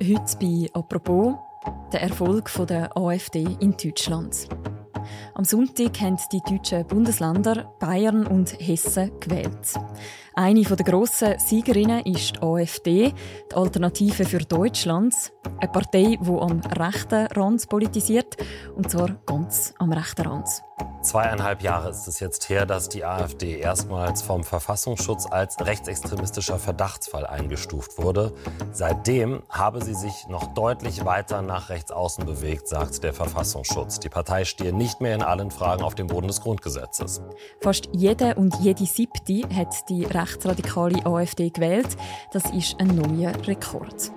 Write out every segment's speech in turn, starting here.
Heute bei «Apropos» der Erfolg der AfD in Deutschland. Am Sonntag haben die deutschen Bundesländer Bayern und Hessen gewählt. Eine der grossen Siegerinnen ist die AfD, die Alternative für Deutschland. Eine Partei, die am rechten Rand politisiert, und zwar ganz am rechten Rand. Zweieinhalb Jahre ist es jetzt her, dass die AfD erstmals vom Verfassungsschutz als rechtsextremistischer Verdachtsfall eingestuft wurde. Seitdem habe sie sich noch deutlich weiter nach rechts außen bewegt, sagt der Verfassungsschutz. Die Partei stehe nicht mehr in allen Fragen auf dem Boden des Grundgesetzes. Fast jede und jede siebte hat die rechtsradikale AfD gewählt. Das ist ein neuer Rekord.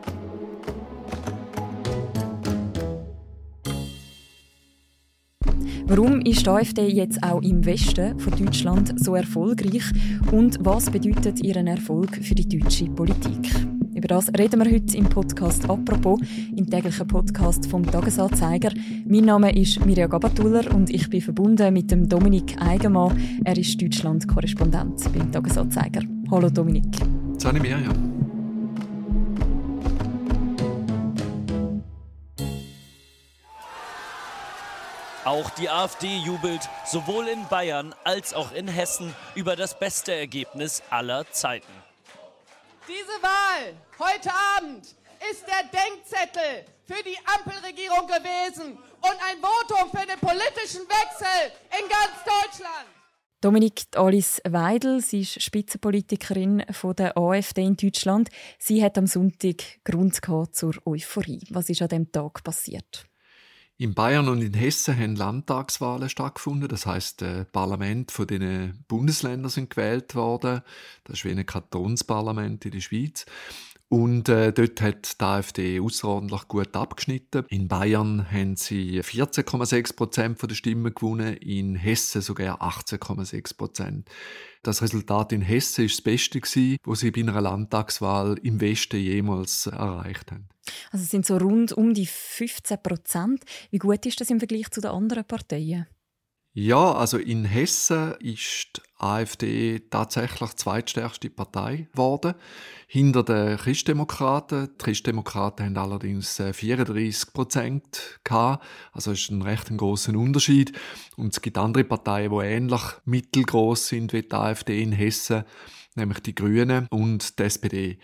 Warum ist die AfD jetzt auch im Westen von Deutschland so erfolgreich und was bedeutet ihren Erfolg für die deutsche Politik? Über das reden wir heute im Podcast «Apropos», im täglichen Podcast vom «Tagesanzeiger». Mein Name ist Mirja Gabatuller und ich bin verbunden mit dem Dominik Eigenmann. Er ist Deutschland-Korrespondent beim «Tagesanzeiger». Hallo Dominik. Hallo Mirja. Auch die AfD jubelt sowohl in Bayern als auch in Hessen über das beste Ergebnis aller Zeiten. Diese Wahl heute Abend ist der Denkzettel für die Ampelregierung gewesen und ein Votum für den politischen Wechsel in ganz Deutschland. Dominik Alice Weidel, sie ist Spitzenpolitikerin von der AfD in Deutschland. Sie hat am Sonntag Grund zur Euphorie. Was ist an dem Tag passiert? In Bayern und in Hessen haben Landtagswahlen stattgefunden. Das heißt, das Parlament von den Bundesländern sind gewählt worden. Das ist wie ein Kantonsparlament in der Schweiz. Und äh, dort hat die AfD außerordentlich gut abgeschnitten. In Bayern haben sie 14,6 Prozent der Stimmen gewonnen, in Hessen sogar 18,6 Prozent. Das Resultat in Hessen ist das Beste gewesen, was sie bei einer Landtagswahl im Westen jemals erreicht haben. Also es sind so rund um die 15 Prozent. Wie gut ist das im Vergleich zu den anderen Parteien? Ja, also in Hessen ist die AfD tatsächlich zweitstärkste Partei geworden, hinter den Christdemokraten. Die Christdemokraten haben allerdings 34 äh, Prozent gehabt, also ist ein recht großer Unterschied. Und es gibt andere Parteien, die ähnlich mittelgroß sind wie die AfD in Hessen, nämlich die Grünen und die SPD.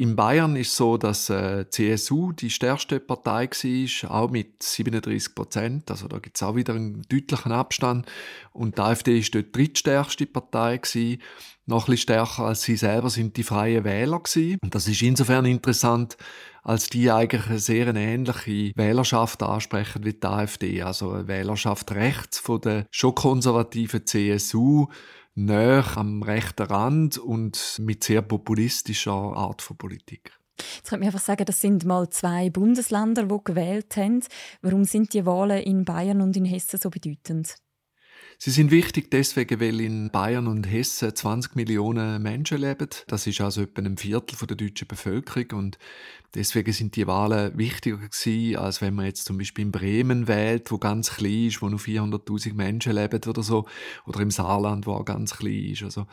In Bayern ist so, dass äh, CSU die stärkste Partei war, auch mit 37 Prozent. Also da gibt es auch wieder einen deutlichen Abstand. Und die AfD ist dort die drittstärkste Partei gewesen. Noch ein bisschen stärker als sie selber sind die Freien Wähler gewesen. Und das ist insofern interessant, als die eigentlich eine sehr ähnliche Wählerschaft ansprechen wie die AfD. Also eine Wählerschaft rechts von der schon konservativen CSU näher am rechten Rand und mit sehr populistischer Art von Politik. Jetzt könnte man einfach sagen, das sind mal zwei Bundesländer, die gewählt haben. Warum sind die Wahlen in Bayern und in Hessen so bedeutend? Sie sind wichtig deswegen, weil in Bayern und Hessen 20 Millionen Menschen leben. Das ist also etwa ein Viertel der deutschen Bevölkerung und deswegen sind die Wahlen wichtiger gewesen, als wenn man jetzt zum Beispiel in Bremen wählt, wo ganz klein ist, wo nur 400.000 Menschen leben oder so, oder im Saarland, wo auch ganz klein ist. Also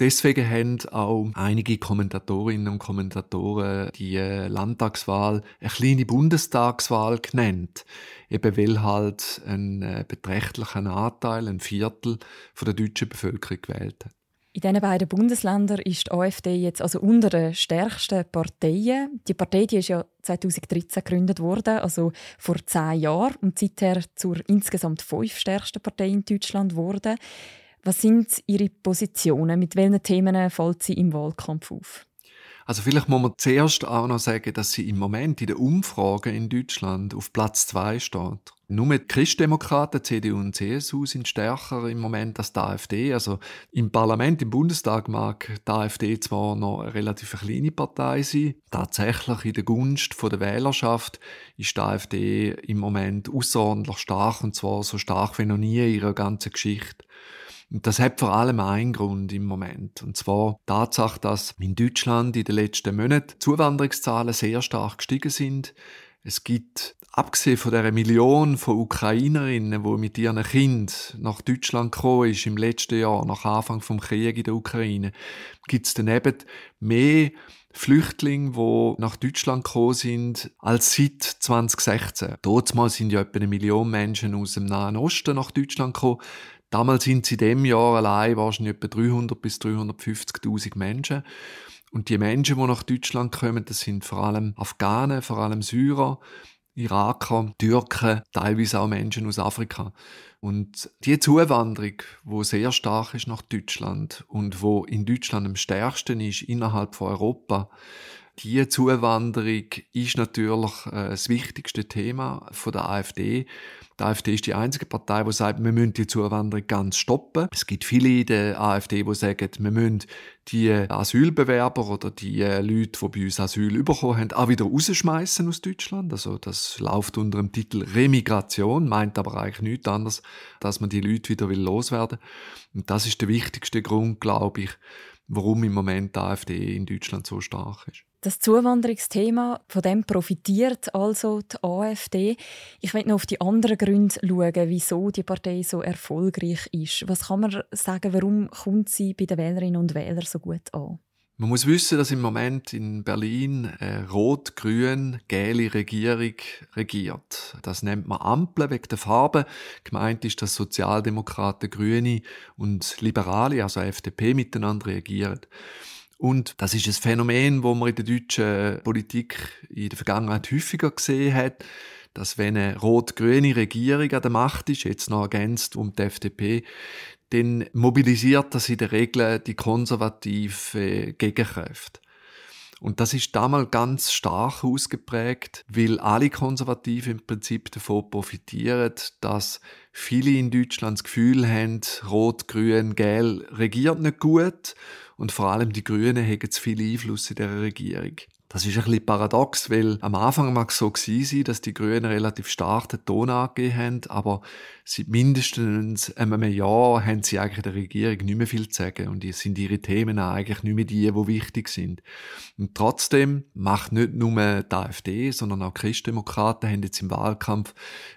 Deswegen haben auch einige Kommentatorinnen und Kommentatoren die äh, Landtagswahl eine kleine Bundestagswahl genannt. Eben weil halt ein äh, beträchtlicher Anteil, ein Viertel von der deutschen Bevölkerung gewählt hat. In diesen beiden Bundesländern ist die AfD jetzt also unter den stärksten Parteien. Die Partei die ist ja 2013 gegründet worden, also vor zehn Jahren, und seither zur insgesamt fünf stärksten Partei in Deutschland geworden. Was sind Ihre Positionen? Mit welchen Themen fällt sie im Wahlkampf auf? Also vielleicht muss man zuerst auch noch sagen, dass sie im Moment in den Umfragen in Deutschland auf Platz zwei steht. Nur die Christdemokraten, CDU und CSU sind stärker im Moment als die AfD. Also im Parlament, im Bundestag mag die AfD zwar noch eine relativ kleine Partei sein. Tatsächlich in der Gunst der Wählerschaft ist die AfD im Moment außerordentlich stark und zwar so stark wie noch nie in ihrer ganzen Geschichte. Und das hat vor allem einen Grund im Moment. Und zwar die Tatsache, dass in Deutschland in den letzten Monaten Zuwanderungszahlen sehr stark gestiegen sind. Es gibt, abgesehen von der Million von Ukrainerinnen, die mit ihren Kind nach Deutschland gekommen ist im letzten Jahr, nach Anfang vom Krieg in der Ukraine, gibt es daneben mehr Flüchtlinge, die nach Deutschland gekommen sind, als seit 2016. Dort sind ja etwa eine Million Menschen aus dem Nahen Osten nach Deutschland gekommen. Damals sind sie in dem Jahr allein wahrscheinlich etwa 300 bis 350.000 Menschen. Und die Menschen, die nach Deutschland kommen, das sind vor allem Afghanen, vor allem Syrer, Iraker, Türken, teilweise auch Menschen aus Afrika. Und die Zuwanderung, wo sehr stark ist nach Deutschland und wo in Deutschland am stärksten ist innerhalb von Europa, die Zuwanderung ist natürlich äh, das wichtigste Thema von der AfD. Die AfD ist die einzige Partei, die sagt, wir müssen die Zuwanderung ganz stoppen. Es gibt viele in der AfD, die sagen, wir müssen die Asylbewerber oder die Leute, die bei uns Asyl bekommen haben, auch wieder rausschmeißen aus Deutschland. Also das läuft unter dem Titel Remigration, meint aber eigentlich nichts anderes, dass man die Leute wieder loswerden will. Und das ist der wichtigste Grund, glaube ich, warum im Moment die AfD in Deutschland so stark ist. Das Zuwanderungsthema, von dem profitiert also die AfD. Ich will noch auf die anderen Gründe schauen, wieso die Partei so erfolgreich ist. Was kann man sagen, warum kommt sie bei den Wählerinnen und Wählern so gut an? Man muss wissen, dass im Moment in Berlin eine rot-grün-gelbe Regierung regiert. Das nennt man Ampel wegen der Farbe. Gemeint ist, dass Sozialdemokraten, Grüne und Liberale, also FDP, miteinander regieren. Und das ist ein Phänomen, wo man in der deutschen Politik in der Vergangenheit häufiger gesehen hat, dass wenn eine rot-grüne Regierung an der Macht ist, jetzt noch ergänzt um die FDP, dann mobilisiert das in der Regel die konservative Gegenkraft. Und das ist damals ganz stark ausgeprägt, weil alle Konservativen im Prinzip davon profitieren, dass viele in Deutschland das Gefühl haben, Rot, Grün, Gel regiert nicht gut und vor allem die Grünen haben zu viel Einfluss in der Regierung. Das ist ein bisschen paradox, weil am Anfang mag es so gewesen dass die Grünen relativ stark den Ton angegeben haben, aber seit mindestens einem Jahr haben sie eigentlich der Regierung nicht mehr viel zu sagen und sind ihre Themen eigentlich nicht mehr die, die wichtig sind. Und trotzdem macht nicht nur die AfD, sondern auch Christdemokraten haben jetzt im Wahlkampf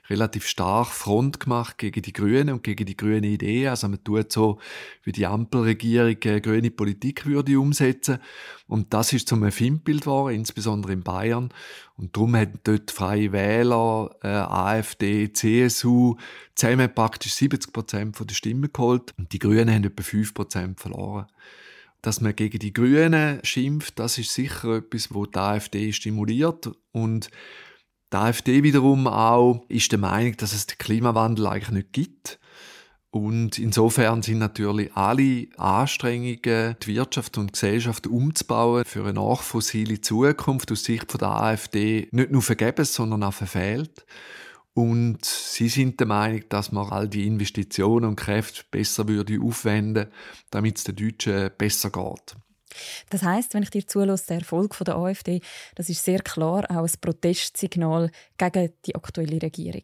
relativ stark Front gemacht gegen die Grünen und gegen die grüne Idee. Also man tut so, wie die Ampelregierung äh, grüne Politik würde umsetzen. Und das ist zum Erfindbild geworden, insbesondere in Bayern. Und darum haben dort Freie Wähler, äh, AfD, CSU zusammen praktisch 70 Prozent der Stimmen geholt. Und die Grünen haben etwa 5 Prozent verloren. Dass man gegen die Grünen schimpft, das ist sicher etwas, wo die AfD stimuliert. Und die AfD wiederum auch ist der Meinung, dass es den Klimawandel eigentlich nicht gibt. Und insofern sind natürlich alle Anstrengungen, die Wirtschaft und die Gesellschaft umzubauen für eine nachfossile Zukunft aus Sicht der AfD nicht nur vergebens, sondern auch verfehlt. Und sie sind der Meinung, dass man all die Investitionen und Kräfte besser würde aufwenden, damit es den Deutschen besser geht. Das heißt, wenn ich dir zulasse, der Erfolg der AfD, das ist sehr klar auch ein Protestsignal gegen die aktuelle Regierung.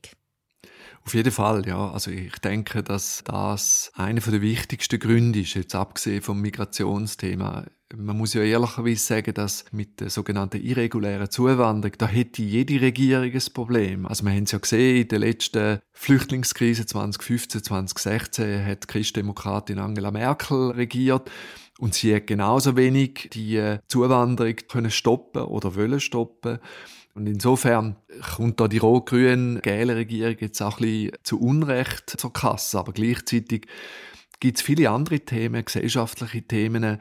Auf jeden Fall, ja. Also ich denke, dass das einer der wichtigsten Gründe ist, jetzt abgesehen vom Migrationsthema. Man muss ja ehrlicherweise sagen, dass mit der sogenannten irregulären Zuwanderung, da hätte jede Regierung ein Problem. Also wir haben es ja gesehen, in der letzten Flüchtlingskrise 2015, 2016 hat die Christdemokratin Angela Merkel regiert. Und sie hat genauso wenig die Zuwanderung können stoppen oder wollen stoppen und insofern kommt da die rot-grün-gelbe Regierung jetzt auch ein bisschen zu Unrecht zur Kasse. Aber gleichzeitig gibt es viele andere Themen, gesellschaftliche Themen,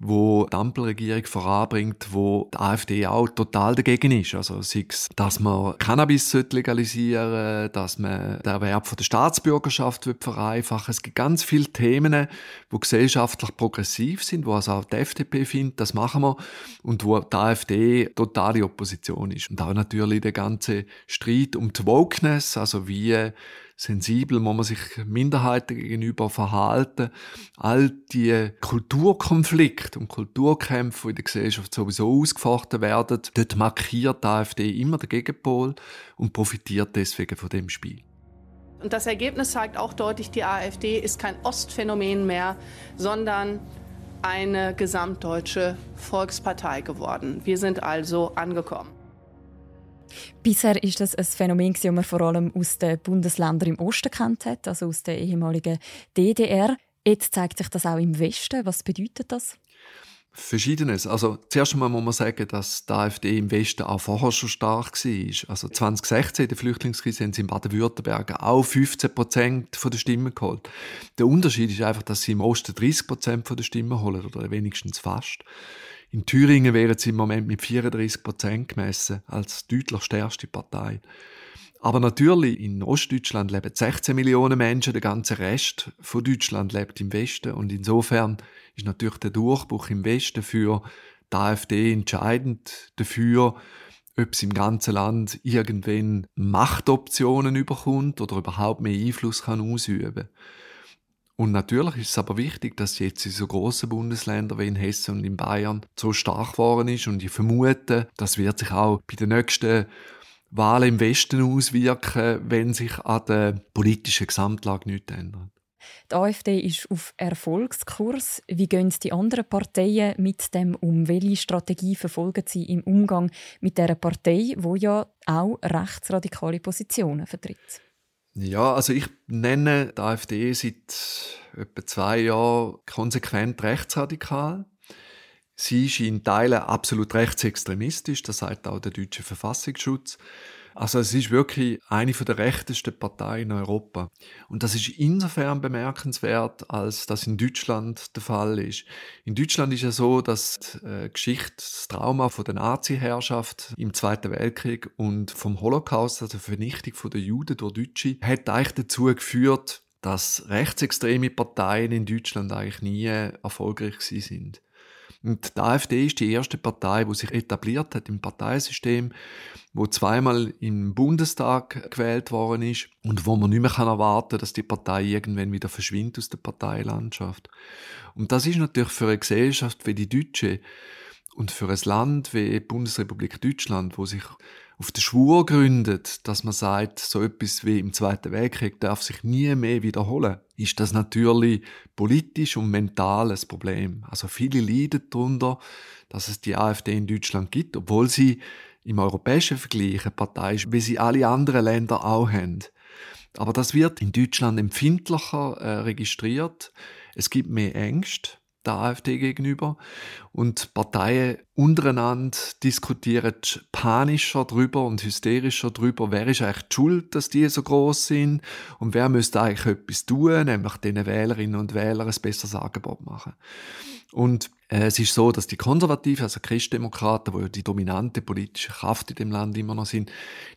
wo die Ampelregierung voranbringt, wo die AfD auch total dagegen ist. Also sei es, dass man Cannabis legalisieren sollte, dass man den Erwerb von der Staatsbürgerschaft vereinfachen Es gibt ganz viele Themen, die gesellschaftlich progressiv sind, wo also auch die FDP findet, das machen wir, und wo die AfD totale Opposition ist. Und auch natürlich der ganze Streit um die Wokeness, also wie sensibel muss man sich Minderheiten gegenüber verhalten. All die Kulturkonflikte und Kulturkämpfe, die in der Gesellschaft sowieso ausgefochten werden, dort markiert die AfD immer den Gegenpol und profitiert deswegen von dem Spiel. Und das Ergebnis zeigt auch deutlich, die AfD ist kein Ostphänomen mehr, sondern eine gesamtdeutsche Volkspartei geworden. Wir sind also angekommen. Bisher ist das ein Phänomen, das man vor allem aus den Bundesländern im Osten kennt hat, also aus der ehemaligen DDR. Jetzt zeigt sich das auch im Westen. Was bedeutet das? Verschiedenes. Also zuerst einmal muss man sagen, dass die AfD im Westen auch vorher schon stark war. Also 2016 in der Flüchtlingskrise haben sie in Baden-Württemberg auch 15 Prozent der Stimmen geholt. Der Unterschied ist einfach, dass sie im Osten 30 Prozent der Stimmen holen oder wenigstens fast. In Thüringen wären sie im Moment mit 34 Prozent gemessen als deutlich stärkste Partei. Aber natürlich, in Ostdeutschland leben 16 Millionen Menschen, der ganze Rest von Deutschland lebt im Westen und insofern ist natürlich der Durchbruch im Westen für die AfD entscheidend dafür, ob es im ganzen Land irgendwann Machtoptionen überkommt oder überhaupt mehr Einfluss kann ausüben und natürlich ist es aber wichtig, dass jetzt in so grossen Bundesländern wie in Hessen und in Bayern so stark geworden ist. Und ich vermute, das wird sich auch bei den nächsten Wahlen im Westen auswirken, wenn sich an der politischen Gesamtlage nichts ändert. Die AfD ist auf Erfolgskurs. Wie gehen die anderen Parteien mit dem um? Welche Strategie verfolgen sie im Umgang mit der Partei, wo ja auch rechtsradikale Positionen vertritt? Ja, also ich nenne die AfD seit etwa zwei Jahren konsequent rechtsradikal. Sie ist in Teilen absolut rechtsextremistisch, das sagt auch der deutsche Verfassungsschutz. Also es ist wirklich eine der rechtesten Parteien in Europa. Und das ist insofern bemerkenswert, als das in Deutschland der Fall ist. In Deutschland ist es so, dass die äh, Geschichte, das Trauma von der Nazi-Herrschaft im Zweiten Weltkrieg und vom Holocaust, also der Vernichtung der Juden durch Deutsche, hat eigentlich dazu geführt, dass rechtsextreme Parteien in Deutschland eigentlich nie erfolgreich sind. Und die AfD ist die erste Partei, die sich etabliert hat im Parteisystem, wo zweimal im Bundestag gewählt worden ist und wo man nicht mehr erwarten kann, dass die Partei irgendwann wieder verschwindet aus der Parteilandschaft. Und das ist natürlich für eine Gesellschaft wie die deutsche und für ein Land wie die Bundesrepublik Deutschland, wo sich auf den Schwur gründet, dass man sagt, so etwas wie im Zweiten Weltkrieg darf sich nie mehr wiederholen, ist das natürlich politisch und mental ein Problem. Also viele leiden darunter, dass es die AfD in Deutschland gibt, obwohl sie im europäischen Vergleich eine Partei ist, wie sie alle anderen Länder auch haben. Aber das wird in Deutschland empfindlicher äh, registriert. Es gibt mehr Ängste der AfD gegenüber. Und Parteien untereinander diskutieren panischer drüber und hysterischer drüber, wer ist eigentlich die schuld, dass die so groß sind und wer müsste eigentlich etwas tun, nämlich den Wählerinnen und Wählern ein besseres Angebot machen. Und äh, es ist so, dass die Konservativen, also Christdemokraten, die die dominante politische Kraft in dem Land immer noch sind,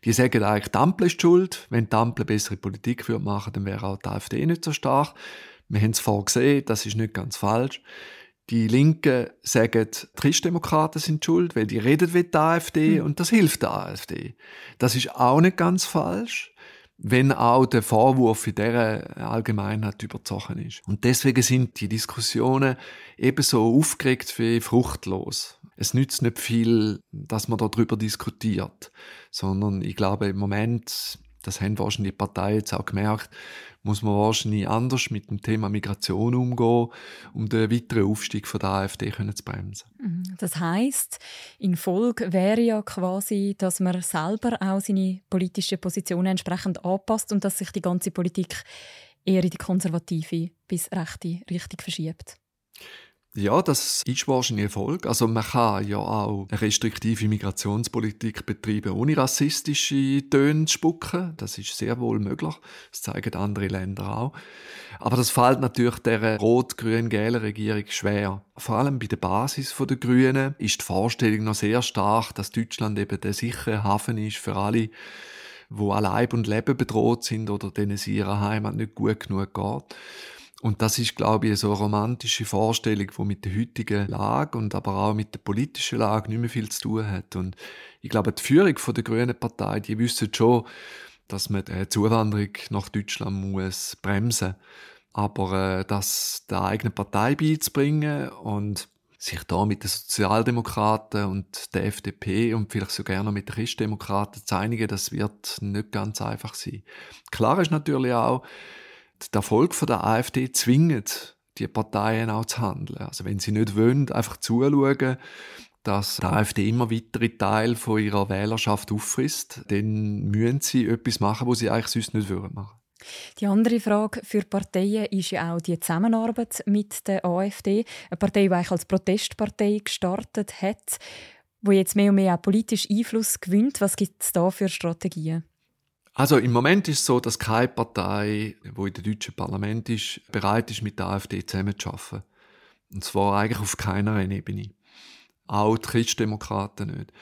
die sagen eigentlich, die Ampel ist schuld. Wenn die Ampel bessere Politik würde machen, dann wäre auch die AfD nicht so stark. Wir haben es vorher gesehen, das ist nicht ganz falsch. Die Linken sagen, die Christdemokraten sind schuld, weil die reden wie die AfD mhm. und das hilft der AfD. Das ist auch nicht ganz falsch, wenn auch der Vorwurf in dieser Allgemeinheit überzogen ist. Und deswegen sind die Diskussionen ebenso aufgeregt wie fruchtlos. Es nützt nicht viel, dass man darüber diskutiert, sondern ich glaube im Moment, das haben wahrscheinlich die Parteien jetzt auch gemerkt, muss man wahrscheinlich anders mit dem Thema Migration umgehen, um den weiteren Aufstieg von der AfD zu bremsen. Mhm. Das heißt, in Folge wäre ja quasi, dass man selber auch seine politische Position entsprechend anpasst und dass sich die ganze Politik eher in die konservative bis rechte Richtung verschiebt. Ja, das ist wahrscheinlich Erfolg. Also man kann ja auch eine restriktive Migrationspolitik betreiben, ohne rassistische Töne zu spucken. Das ist sehr wohl möglich. Das zeigen andere Länder auch. Aber das fällt natürlich der rot-grün-gelben Regierung schwer. Vor allem bei der Basis der Grünen ist die Vorstellung noch sehr stark, dass Deutschland eben der sichere Hafen ist für alle, wo Leib und Leben bedroht sind oder denen es ihrer Heimat nicht gut genug geht. Und das ist, glaube ich, so eine romantische Vorstellung, die mit der heutigen Lage und aber auch mit der politischen Lage nicht mehr viel zu tun hat. Und ich glaube, die Führung der Grünen Partei, die wissen schon, dass man die Zuwanderung nach Deutschland muss bremsen aber äh, das der eigenen Partei beizubringen und sich da mit den Sozialdemokraten und der FDP und vielleicht sogar noch mit den Christdemokraten zu einigen, das wird nicht ganz einfach sein. Klar ist natürlich auch, der Erfolg der AfD zwingt die Parteien auch zu handeln. Also wenn sie nicht wollen, einfach zuschauen, dass die AfD immer weitere Teile von ihrer Wählerschaft auffrisst, dann müssen sie etwas machen, was sie eigentlich sonst nicht machen Die andere Frage für Parteien ist ja auch die Zusammenarbeit mit der AfD. Eine Partei, die eigentlich als Protestpartei gestartet hat, wo jetzt mehr und mehr auch politisch Einfluss gewinnt. Was gibt es da für Strategien? Also im Moment ist es so, dass keine Partei, die in dem deutschen Parlament ist, bereit ist, mit der AfD zusammenzuarbeiten. Und zwar eigentlich auf keiner Ebene. Auch die Christdemokraten nicht.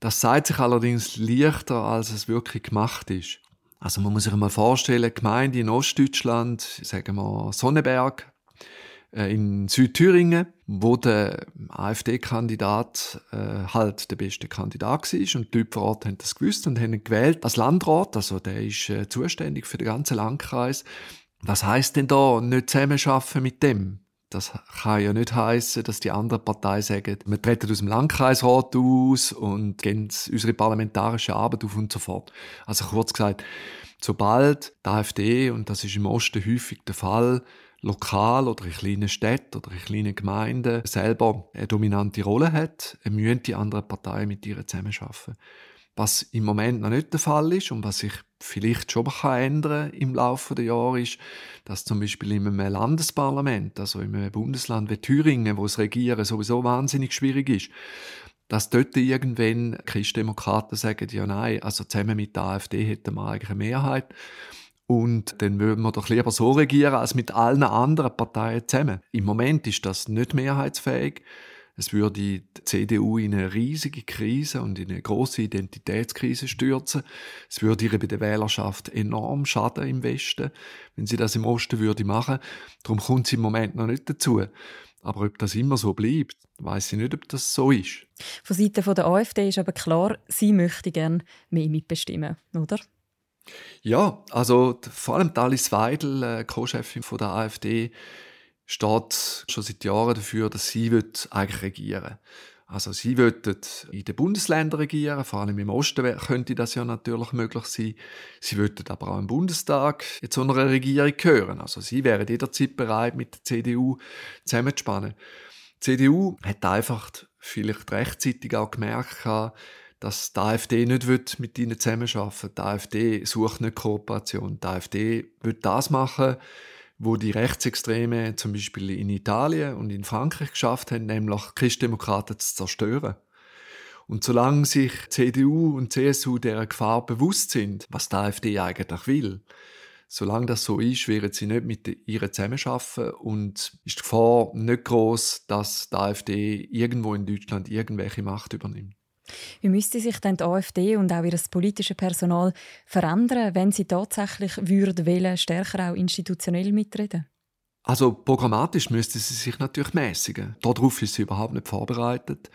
Das zeigt sich allerdings leichter, als es wirklich gemacht ist. Also man muss sich mal vorstellen, Gemeinde in Ostdeutschland, sagen wir Sonneberg, äh, in Südthüringen, wo der AfD-Kandidat äh, halt der beste Kandidat war und die Leute vor Ort haben das gewusst und haben ihn gewählt als Landrat, also der ist äh, zuständig für den ganzen Landkreis. Was heißt denn da nicht zusammenarbeiten mit dem? Das kann ja nicht heißen, dass die andere Partei sagen, wir treten aus dem Landkreisrat aus und gehen unsere parlamentarische Arbeit auf und so fort. Also kurz gesagt, sobald die AfD, und das ist im Osten häufig der Fall, lokal oder in kleinen Städten oder in kleinen Gemeinden selber eine dominante Rolle hat, müssen die anderen Parteien mit ihr zusammenarbeiten. Was im Moment noch nicht der Fall ist und was sich vielleicht schon kann ändern im Laufe der Jahre ist, dass zum Beispiel in einem Landesparlament, also in einem Bundesland wie Thüringen, wo das Regieren sowieso wahnsinnig schwierig ist, dass dort irgendwann Christdemokraten sagen, ja nein, also zusammen mit der AfD hätten wir eigentlich eine Mehrheit. Und dann würden wir doch lieber so regieren als mit allen anderen Parteien zusammen. Im Moment ist das nicht mehrheitsfähig. Es würde die CDU in eine riesige Krise und in eine große Identitätskrise stürzen. Es würde ihre bei der Wählerschaft enorm schaden im Westen, wenn sie das im Osten würde machen. Darum kommt sie im Moment noch nicht dazu. Aber ob das immer so bleibt, weiß ich nicht, ob das so ist. Von Seiten der AfD ist aber klar, sie möchte gerne mehr mitbestimmen, oder? Ja, also vor allem Alice Weidel, äh, Co-Chefin der AfD, steht schon seit Jahren dafür, dass sie eigentlich regieren Also sie wird in den Bundesländern regieren, vor allem im Osten könnte das ja natürlich möglich sein. Sie wird aber auch im Bundestag so einer Regierung gehören. Also sie wäre jederzeit bereit, mit der CDU zusammenzuspannen. Die CDU hat einfach vielleicht rechtzeitig auch gemerkt, dass die AfD nicht mit ihnen zusammenarbeiten will. Die AfD sucht nicht Kooperation. Die AfD will das machen, wo die Rechtsextreme zum Beispiel in Italien und in Frankreich geschafft haben, nämlich Christdemokraten zu zerstören. Und solange sich CDU und CSU der Gefahr bewusst sind, was die AfD eigentlich will, solange das so ist, werden sie nicht mit ihr zusammenarbeiten und ist die Gefahr nicht groß, dass die AfD irgendwo in Deutschland irgendwelche Macht übernimmt. Wie müsste sich denn die AfD und auch ihr politisches Personal verändern, wenn sie tatsächlich würden wollen, stärker auch institutionell mitreden? Also programmatisch müsste sie sich natürlich mäßigen. Darauf ist sie überhaupt nicht vorbereitet.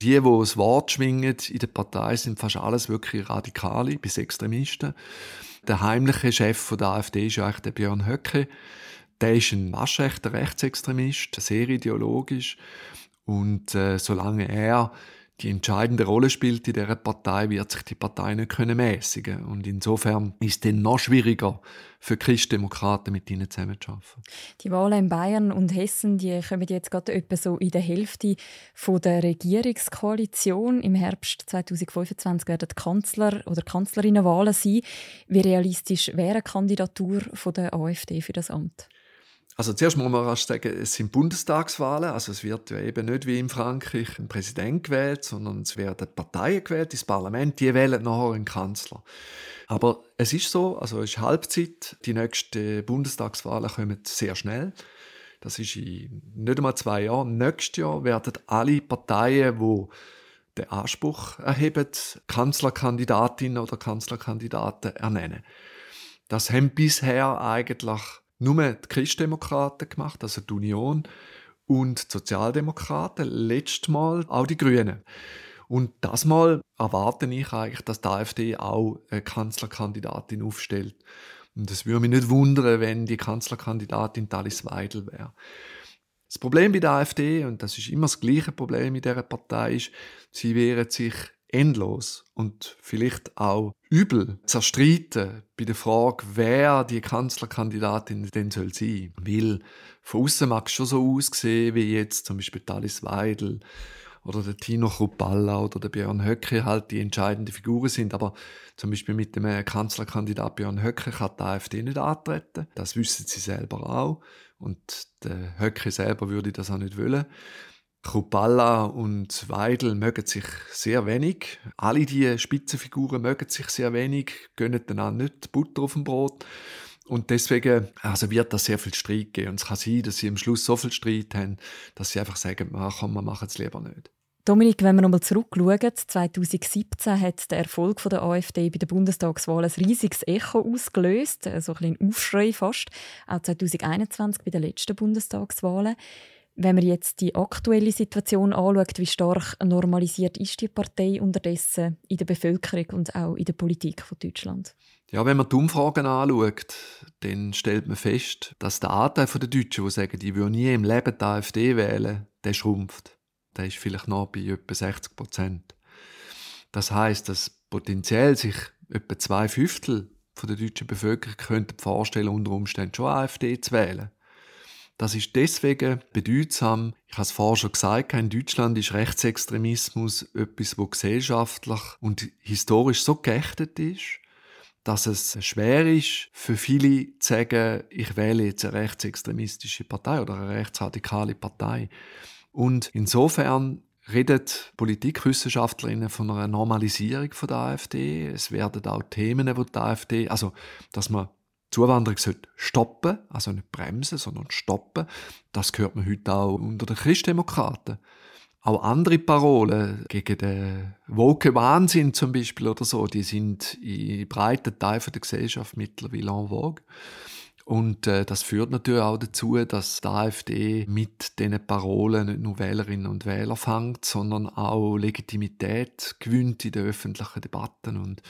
Die, die das Wort schwingen in der Partei, sind fast alles wirklich Radikale bis Extremisten. Der heimliche Chef der AfD ist eigentlich der Björn Höcke. Der ist ein waschechter Rechtsextremist, sehr ideologisch. Und äh, solange er die entscheidende Rolle spielt in dieser Partei, wird sich die Partei nicht können mäßigen Und insofern ist es noch schwieriger für Christdemokraten mit ihnen zusammenzuarbeiten. Die Wahlen in Bayern und Hessen die kommen jetzt gerade etwa so in der Hälfte von der Regierungskoalition. Im Herbst 2025 werden Kanzler oder Kanzlerinnenwahlen sein. Wie realistisch wäre eine Kandidatur von der AfD für das Amt? Also zuerst muss man rasch sagen, es sind Bundestagswahlen, also es wird ja eben nicht wie in Frankreich ein Präsident gewählt, sondern es werden Parteien gewählt, das Parlament, die wählen nachher einen Kanzler. Aber es ist so, also es ist Halbzeit, die nächsten Bundestagswahlen kommen sehr schnell. Das ist in nicht einmal zwei Jahren. Nächstes Jahr werden alle Parteien, die den Anspruch erheben, Kanzlerkandidatin oder Kanzlerkandidaten ernennen. Das haben bisher eigentlich nur die Christdemokraten gemacht, also die Union, und die Sozialdemokraten, letztes Mal auch die Grünen. Und das Mal erwarte ich eigentlich, dass die AfD auch eine Kanzlerkandidatin aufstellt. Und es würde mich nicht wundern, wenn die Kanzlerkandidatin Alice Weidel wäre. Das Problem bei der AfD, und das ist immer das gleiche Problem in dieser Partei, ist, sie wehren sich endlos und vielleicht auch übel zerstreiten bei der Frage, wer die Kanzlerkandidatin denn soll sein. Weil von außen mag es schon so aussehen, wie jetzt zum Beispiel Alice Weidel oder der Tino Chrupalla oder der Björn Höcke halt die entscheidenden Figuren sind. Aber zum Beispiel mit dem äh, Kanzlerkandidat Björn Höcke kann die AfD nicht antreten. Das wissen sie selber auch. Und der Höcke selber würde das auch nicht wollen. Chrupalla und Weidel mögen sich sehr wenig. Alle diese Spitzenfiguren mögen sich sehr wenig, gönnen auch nicht Butter auf dem Brot. Und deswegen also wird da sehr viel Streit geben. Und es kann sein, dass sie am Schluss so viel Streit haben, dass sie einfach sagen, ach, komm, wir machen es lieber nicht. Dominik, wenn wir nochmal zurückschauen, 2017 hat der Erfolg der AfD bei der Bundestagswahl ein riesiges Echo ausgelöst, so ein, bisschen Aufschrei fast, auch 2021 bei den letzten Bundestagswahlen. Wenn man jetzt die aktuelle Situation anschaut, wie stark normalisiert ist die Partei unterdessen in der Bevölkerung und auch in der Politik von Deutschland? Ja, wenn man die Umfragen anschaut, dann stellt man fest, dass der Anteil der Deutschen, die sagen, die würden nie im Leben die AfD wählen, der schrumpft der ist vielleicht noch bei etwa 60 Prozent. Das heißt, dass potenziell sich etwa zwei Fünftel der deutschen Bevölkerung könnten vorstellen, unter Umständen schon AfD zu wählen. Das ist deswegen bedeutsam. Ich habe es vorher schon gesagt, in Deutschland ist Rechtsextremismus etwas, wo gesellschaftlich und historisch so geächtet ist, dass es schwer ist, für viele zu sagen, ich wähle jetzt eine rechtsextremistische Partei oder eine rechtsradikale Partei. Und insofern redet Politikwissenschaftlerinnen von einer Normalisierung von der AfD. Es werden auch Themen, wo die AfD, also dass man Zuwanderung sollte stoppen, also nicht bremsen, sondern stoppen. Das hört man heute auch unter den Christdemokraten. Auch andere Parolen gegen den woke Wahnsinn zum Beispiel oder so, die sind in breiten Teilen der Gesellschaft mittlerweile en vogue. Und äh, das führt natürlich auch dazu, dass die AfD mit diesen Parolen nicht nur Wählerinnen und Wähler fängt, sondern auch Legitimität gewinnt in den öffentlichen Debatten. Und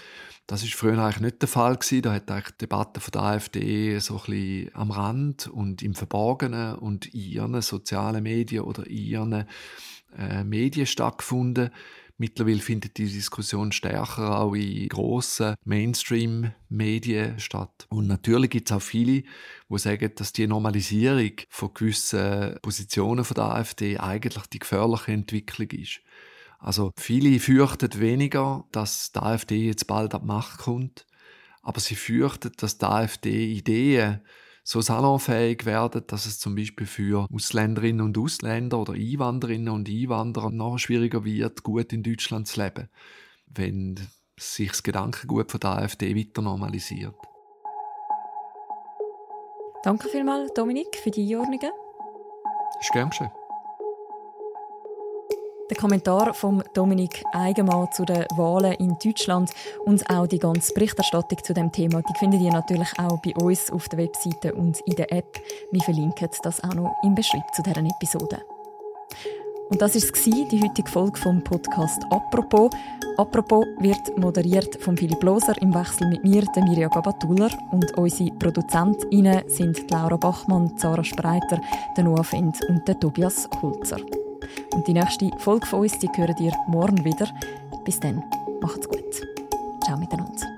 das ist früher eigentlich nicht der Fall gewesen. Da hat eigentlich die Debatte von der AfD so ein bisschen am Rand und im Verborgenen und in ihren sozialen Medien oder in ihren äh, Medien stattgefunden. Mittlerweile findet die Diskussion stärker auch in grossen Mainstream-Medien statt. Und natürlich gibt es auch viele, die sagen, dass die Normalisierung von gewissen Positionen von der AfD eigentlich die gefährliche Entwicklung ist. Also viele fürchten weniger, dass die AfD jetzt bald ab Macht kommt, aber sie fürchten, dass die AfD Ideen so salonfähig werden, dass es zum Beispiel für Ausländerinnen und Ausländer oder Einwanderinnen und Einwanderer noch schwieriger wird, gut in Deutschland zu leben, wenn sich das Gedankengut von der AfD weiter normalisiert. Danke vielmals, Dominik, für die Einordnungen. Ist gern geschehen. Der Kommentar von Dominik Eigenmann zu den Wahlen in Deutschland und auch die ganze Berichterstattung zu dem Thema, die findet ihr natürlich auch bei uns auf der Webseite und in der App. Wir verlinken das auch noch im Beschreib zu deren Episode. Und das ist die heutige Folge vom Podcast «Apropos». «Apropos» wird moderiert von Philipp Loser im Wechsel mit mir, der Mirja Gabatuller. Und unsere ProduzentInnen sind Laura Bachmann, Sarah Spreiter, der Noah Fendt und der Tobias Holzer. Und die nächste Folge von uns, die hören ihr morgen wieder. Bis dann, macht's gut. Ciao miteinander.